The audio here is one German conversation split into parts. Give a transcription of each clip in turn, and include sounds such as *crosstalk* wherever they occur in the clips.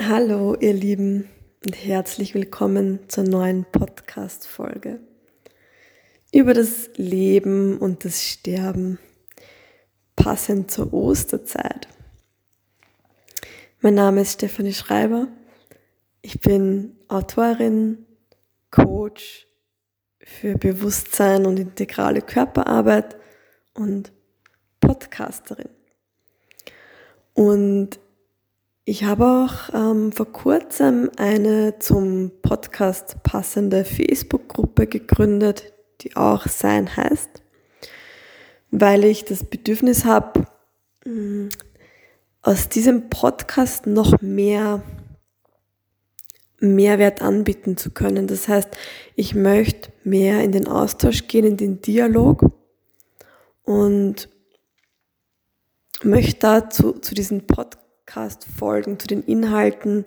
Hallo, ihr Lieben, und herzlich willkommen zur neuen Podcast-Folge über das Leben und das Sterben, passend zur Osterzeit. Mein Name ist Stefanie Schreiber. Ich bin Autorin, Coach für Bewusstsein und integrale Körperarbeit und Podcasterin. Und ich habe auch ähm, vor kurzem eine zum Podcast passende Facebook-Gruppe gegründet, die auch Sein heißt, weil ich das Bedürfnis habe, mm, aus diesem Podcast noch mehr Mehrwert anbieten zu können. Das heißt, ich möchte mehr in den Austausch gehen, in den Dialog und möchte dazu zu diesem Podcast Podcast-Folgen, zu den Inhalten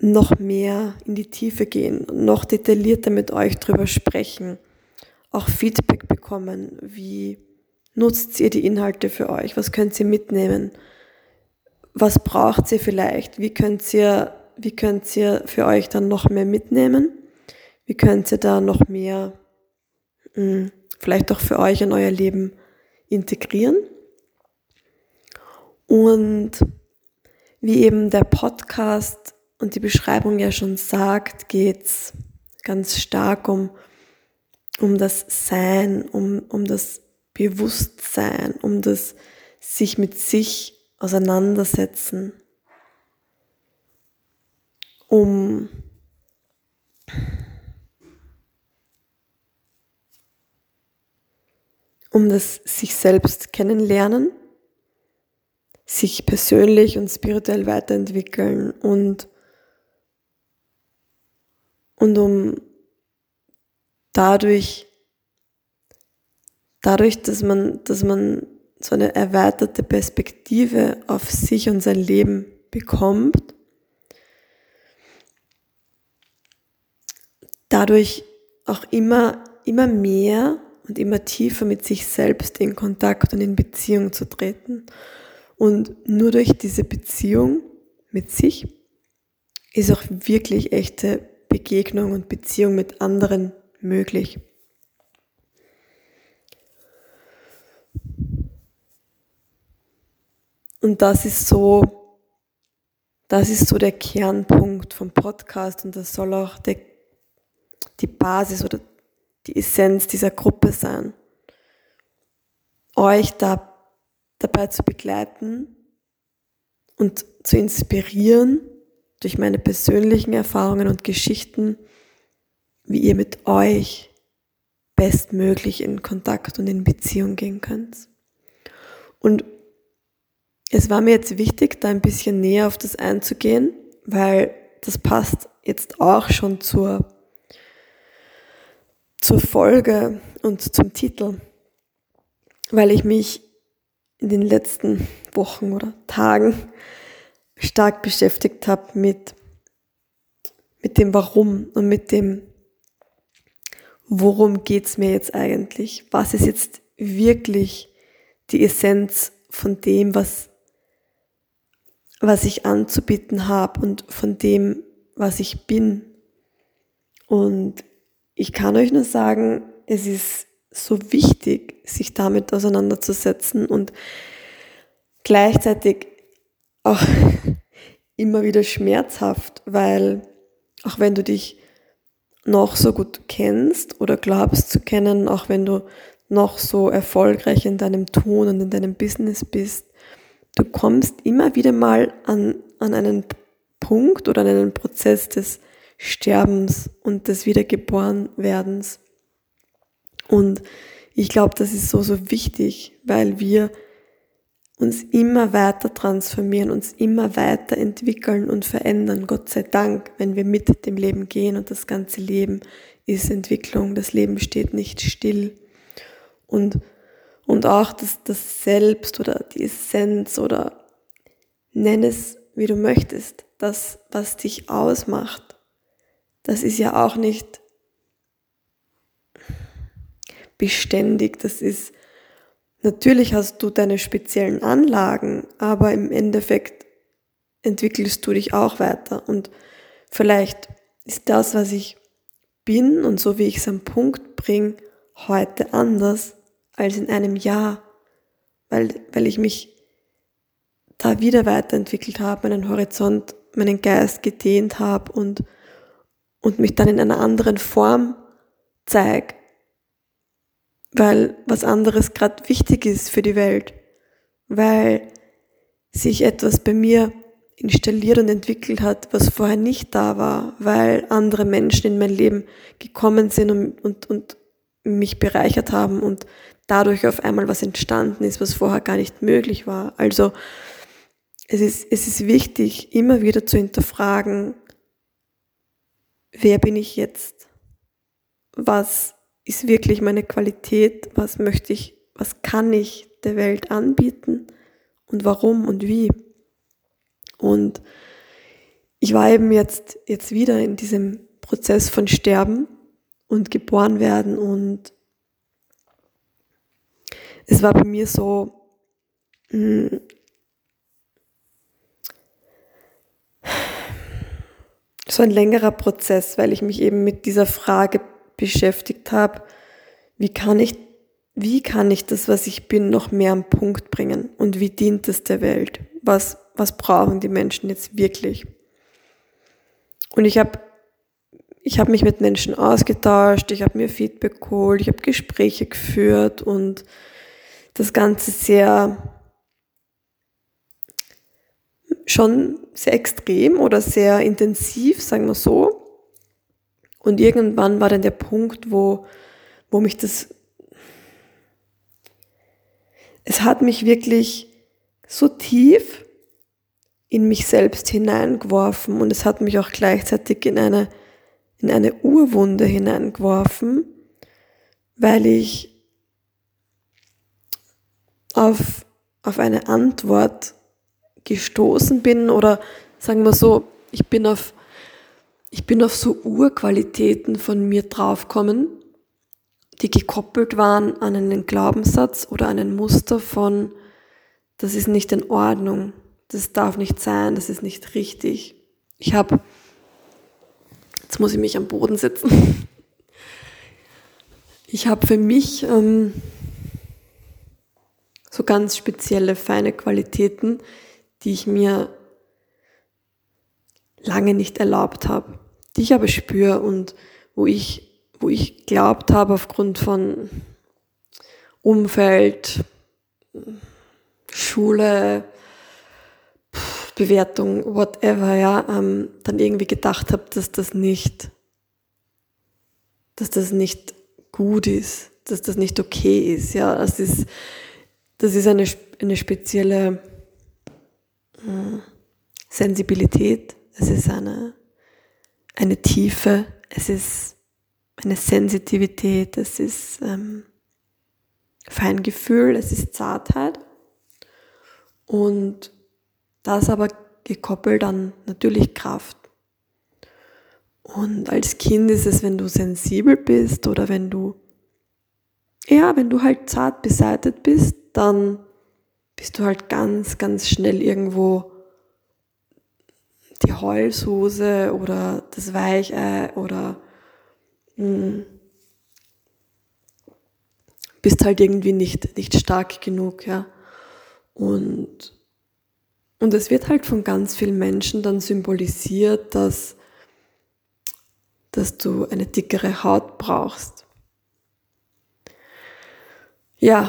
noch mehr in die Tiefe gehen, noch detaillierter mit euch drüber sprechen, auch Feedback bekommen. Wie nutzt ihr die Inhalte für euch? Was könnt ihr mitnehmen? Was braucht ihr vielleicht? Wie könnt ihr, wie könnt ihr für euch dann noch mehr mitnehmen? Wie könnt ihr da noch mehr mh, hm, vielleicht auch für euch in euer Leben integrieren? Und wie eben der Podcast und die Beschreibung ja schon sagt, geht's ganz stark um, um das Sein, um, um das Bewusstsein, um das sich mit sich auseinandersetzen, um um das sich selbst kennenlernen sich persönlich und spirituell weiterentwickeln und, und um dadurch, dadurch, dass man, dass man so eine erweiterte Perspektive auf sich und sein Leben bekommt, dadurch auch immer, immer mehr und immer tiefer mit sich selbst in Kontakt und in Beziehung zu treten. Und nur durch diese Beziehung mit sich ist auch wirklich echte Begegnung und Beziehung mit anderen möglich. Und das ist so, das ist so der Kernpunkt vom Podcast und das soll auch der, die Basis oder die Essenz dieser Gruppe sein. Euch da dabei zu begleiten und zu inspirieren durch meine persönlichen Erfahrungen und Geschichten, wie ihr mit euch bestmöglich in Kontakt und in Beziehung gehen könnt. Und es war mir jetzt wichtig, da ein bisschen näher auf das einzugehen, weil das passt jetzt auch schon zur, zur Folge und zum Titel, weil ich mich in den letzten Wochen oder Tagen stark beschäftigt habe mit, mit dem Warum und mit dem, worum geht's mir jetzt eigentlich? Was ist jetzt wirklich die Essenz von dem, was, was ich anzubieten habe und von dem, was ich bin? Und ich kann euch nur sagen, es ist so wichtig, sich damit auseinanderzusetzen und gleichzeitig auch *laughs* immer wieder schmerzhaft, weil auch wenn du dich noch so gut kennst oder glaubst zu kennen, auch wenn du noch so erfolgreich in deinem Tun und in deinem Business bist, du kommst immer wieder mal an, an einen Punkt oder an einen Prozess des Sterbens und des Wiedergeborenwerdens. Und ich glaube, das ist so, so wichtig, weil wir uns immer weiter transformieren, uns immer weiter entwickeln und verändern. Gott sei Dank, wenn wir mit dem Leben gehen und das ganze Leben ist Entwicklung, das Leben steht nicht still. Und, und auch das, das Selbst oder die Essenz oder nenn es, wie du möchtest, das, was dich ausmacht, das ist ja auch nicht beständig. Das ist, natürlich hast du deine speziellen Anlagen, aber im Endeffekt entwickelst du dich auch weiter. Und vielleicht ist das, was ich bin und so wie ich es am Punkt bringe, heute anders als in einem Jahr, weil, weil ich mich da wieder weiterentwickelt habe, meinen Horizont, meinen Geist gedehnt habe und, und mich dann in einer anderen Form zeige, weil was anderes gerade wichtig ist für die Welt, weil sich etwas bei mir installiert und entwickelt hat, was vorher nicht da war, weil andere Menschen in mein Leben gekommen sind und, und, und mich bereichert haben und dadurch auf einmal was entstanden ist, was vorher gar nicht möglich war. Also es ist, es ist wichtig, immer wieder zu hinterfragen, wer bin ich jetzt? Was ist wirklich meine Qualität? Was möchte ich, was kann ich der Welt anbieten? Und warum und wie? Und ich war eben jetzt, jetzt wieder in diesem Prozess von Sterben und geboren werden und es war bei mir so, hm, so ein längerer Prozess, weil ich mich eben mit dieser Frage beschäftigt habe, wie kann ich, wie kann ich das, was ich bin, noch mehr am Punkt bringen und wie dient es der Welt? Was, was brauchen die Menschen jetzt wirklich? Und ich habe ich hab mich mit Menschen ausgetauscht, ich habe mir Feedback geholt, ich habe Gespräche geführt und das Ganze sehr schon sehr extrem oder sehr intensiv, sagen wir so. Und irgendwann war dann der Punkt, wo, wo mich das, es hat mich wirklich so tief in mich selbst hineingeworfen und es hat mich auch gleichzeitig in eine, in eine Urwunde hineingeworfen, weil ich auf, auf eine Antwort gestoßen bin oder sagen wir so, ich bin auf, ich bin auf so Urqualitäten von mir draufkommen, die gekoppelt waren an einen Glaubenssatz oder einen Muster von, das ist nicht in Ordnung, das darf nicht sein, das ist nicht richtig. Ich habe, jetzt muss ich mich am Boden setzen, ich habe für mich ähm, so ganz spezielle, feine Qualitäten, die ich mir lange nicht erlaubt habe, die ich aber spüre und wo ich, wo ich glaubt habe aufgrund von Umfeld, Schule, Bewertung, whatever, ja, ähm, dann irgendwie gedacht habe, dass das nicht, dass das nicht gut ist, dass das nicht okay ist, ja, das ist, das ist eine, eine spezielle Sensibilität, es ist eine, eine Tiefe, es ist eine Sensitivität, es ist ähm, Feingefühl, es ist Zartheit und das aber gekoppelt an natürlich Kraft. Und als Kind ist es, wenn du sensibel bist oder wenn du, ja, wenn du halt zart beseitet bist, dann bist du halt ganz, ganz schnell irgendwo die Heulsuse oder das Weichei oder mh, hm, bist halt irgendwie nicht, nicht stark genug, ja. Und, und es wird halt von ganz vielen Menschen dann symbolisiert, dass, dass du eine dickere Haut brauchst. Ja,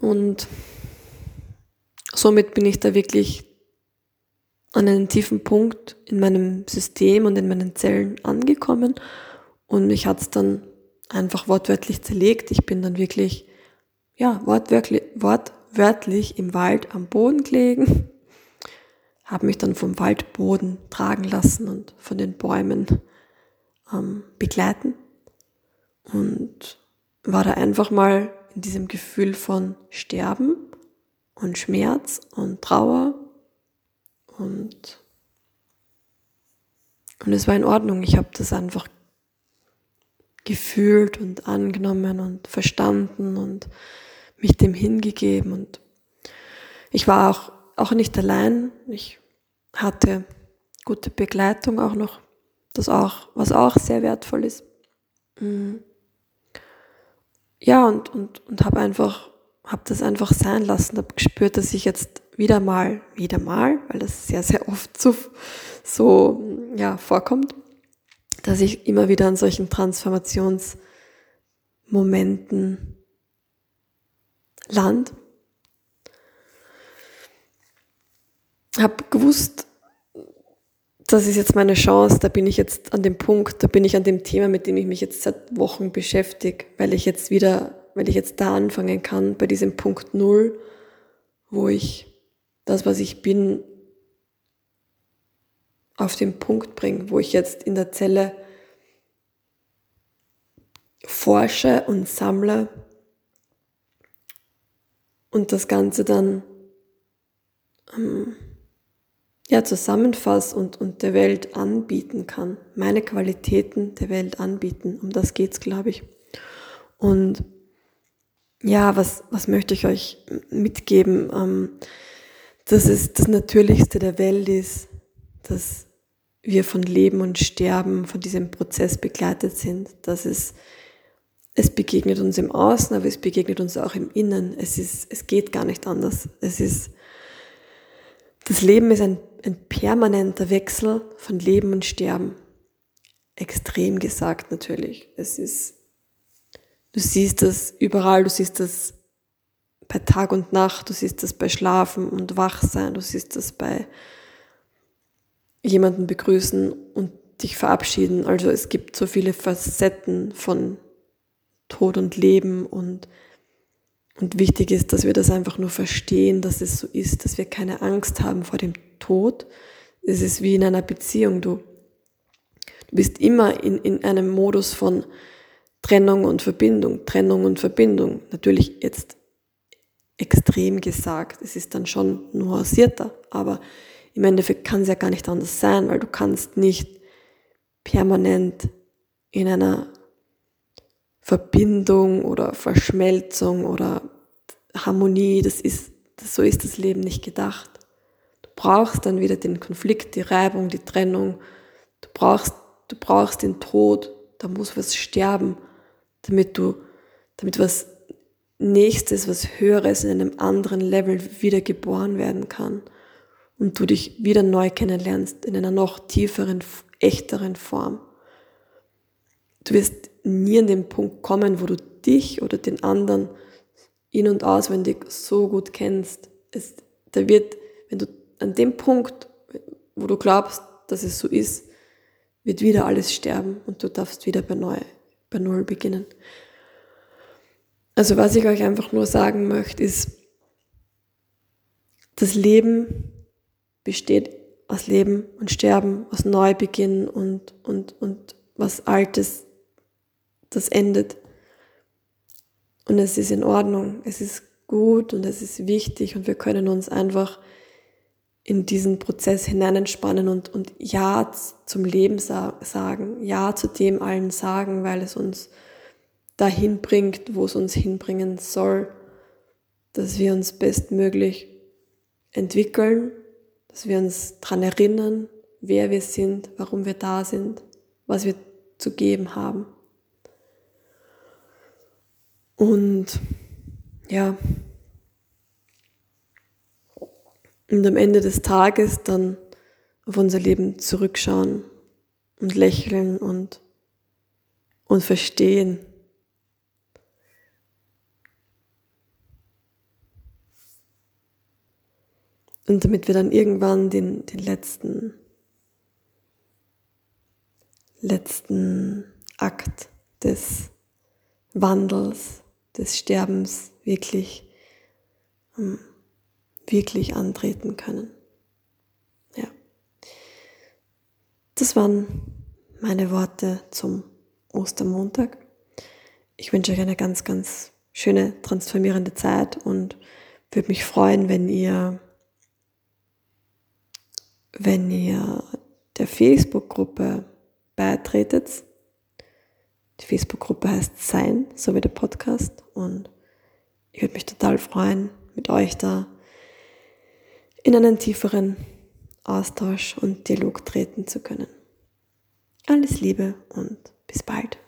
und somit bin ich da wirklich an einen tiefen Punkt in meinem System und in meinen Zellen angekommen. Und mich hat es dann einfach wortwörtlich zerlegt. Ich bin dann wirklich, ja, wortwörtlich, wortwörtlich im Wald am Boden gelegen, habe mich dann vom Waldboden tragen lassen und von den Bäumen ähm, begleiten. Und war da einfach mal in diesem Gefühl von Sterben und Schmerz und Trauer und, und es war in Ordnung. Ich habe das einfach gefühlt und angenommen und verstanden und mich dem hingegeben und ich war auch, auch nicht allein. Ich hatte gute Begleitung auch noch, das auch, was auch sehr wertvoll ist. Mhm. Ja, und, und, und habe einfach, habe das einfach sein lassen, habe gespürt, dass ich jetzt wieder mal, wieder mal, weil das sehr, sehr oft so, so ja, vorkommt, dass ich immer wieder an solchen Transformationsmomenten land. Habe gewusst, das ist jetzt meine Chance, da bin ich jetzt an dem Punkt, da bin ich an dem Thema, mit dem ich mich jetzt seit Wochen beschäftige, weil ich jetzt wieder, weil ich jetzt da anfangen kann, bei diesem Punkt Null, wo ich das, was ich bin, auf den Punkt bringe, wo ich jetzt in der Zelle forsche und sammle und das Ganze dann ähm, ja, zusammenfasse und, und der Welt anbieten kann. Meine Qualitäten der Welt anbieten. Um das geht's, glaube ich. Und ja, was, was möchte ich euch mitgeben? Ähm, dass es das Natürlichste der Welt ist, dass wir von Leben und Sterben, von diesem Prozess begleitet sind, dass es, es begegnet uns im Außen, aber es begegnet uns auch im Innen. Es ist, es geht gar nicht anders. Es ist, das Leben ist ein, ein permanenter Wechsel von Leben und Sterben. Extrem gesagt natürlich. Es ist, du siehst das überall, du siehst das bei Tag und Nacht, du siehst das bei Schlafen und Wachsein, du siehst das bei jemanden begrüßen und dich verabschieden. Also es gibt so viele Facetten von Tod und Leben und, und wichtig ist, dass wir das einfach nur verstehen, dass es so ist, dass wir keine Angst haben vor dem Tod. Es ist wie in einer Beziehung. Du, du bist immer in, in einem Modus von Trennung und Verbindung, Trennung und Verbindung. Natürlich jetzt extrem gesagt. Es ist dann schon nuancierter, aber im Endeffekt kann es ja gar nicht anders sein, weil du kannst nicht permanent in einer Verbindung oder Verschmelzung oder Harmonie, das ist, das, so ist das Leben nicht gedacht. Du brauchst dann wieder den Konflikt, die Reibung, die Trennung. Du brauchst, du brauchst den Tod, da muss was sterben, damit du, damit was Nächstes, was Höheres in einem anderen Level wieder geboren werden kann und du dich wieder neu kennenlernst in einer noch tieferen, echteren Form. Du wirst nie an den Punkt kommen, wo du dich oder den anderen in- und auswendig so gut kennst. Es, da wird, wenn du an dem Punkt, wo du glaubst, dass es so ist, wird wieder alles sterben und du darfst wieder bei, neu, bei Null beginnen. Also was ich euch einfach nur sagen möchte, ist, das Leben besteht aus Leben und Sterben, aus Neubeginn und, und, und was Altes, das endet. Und es ist in Ordnung, es ist gut und es ist wichtig und wir können uns einfach in diesen Prozess hineinspannen und, und Ja zum Leben sagen, Ja zu dem allen sagen, weil es uns dahin bringt, wo es uns hinbringen soll, dass wir uns bestmöglich entwickeln, dass wir uns daran erinnern, wer wir sind, warum wir da sind, was wir zu geben haben. Und ja, und am Ende des Tages dann auf unser Leben zurückschauen und lächeln und, und verstehen, Und damit wir dann irgendwann den, den letzten, letzten Akt des Wandels, des Sterbens wirklich, ähm, wirklich antreten können. Ja. Das waren meine Worte zum Ostermontag. Ich wünsche euch eine ganz, ganz schöne, transformierende Zeit und würde mich freuen, wenn ihr wenn ihr der Facebook-Gruppe beitretet. Die Facebook-Gruppe heißt Sein, so wie der Podcast. Und ich würde mich total freuen, mit euch da in einen tieferen Austausch und Dialog treten zu können. Alles Liebe und bis bald.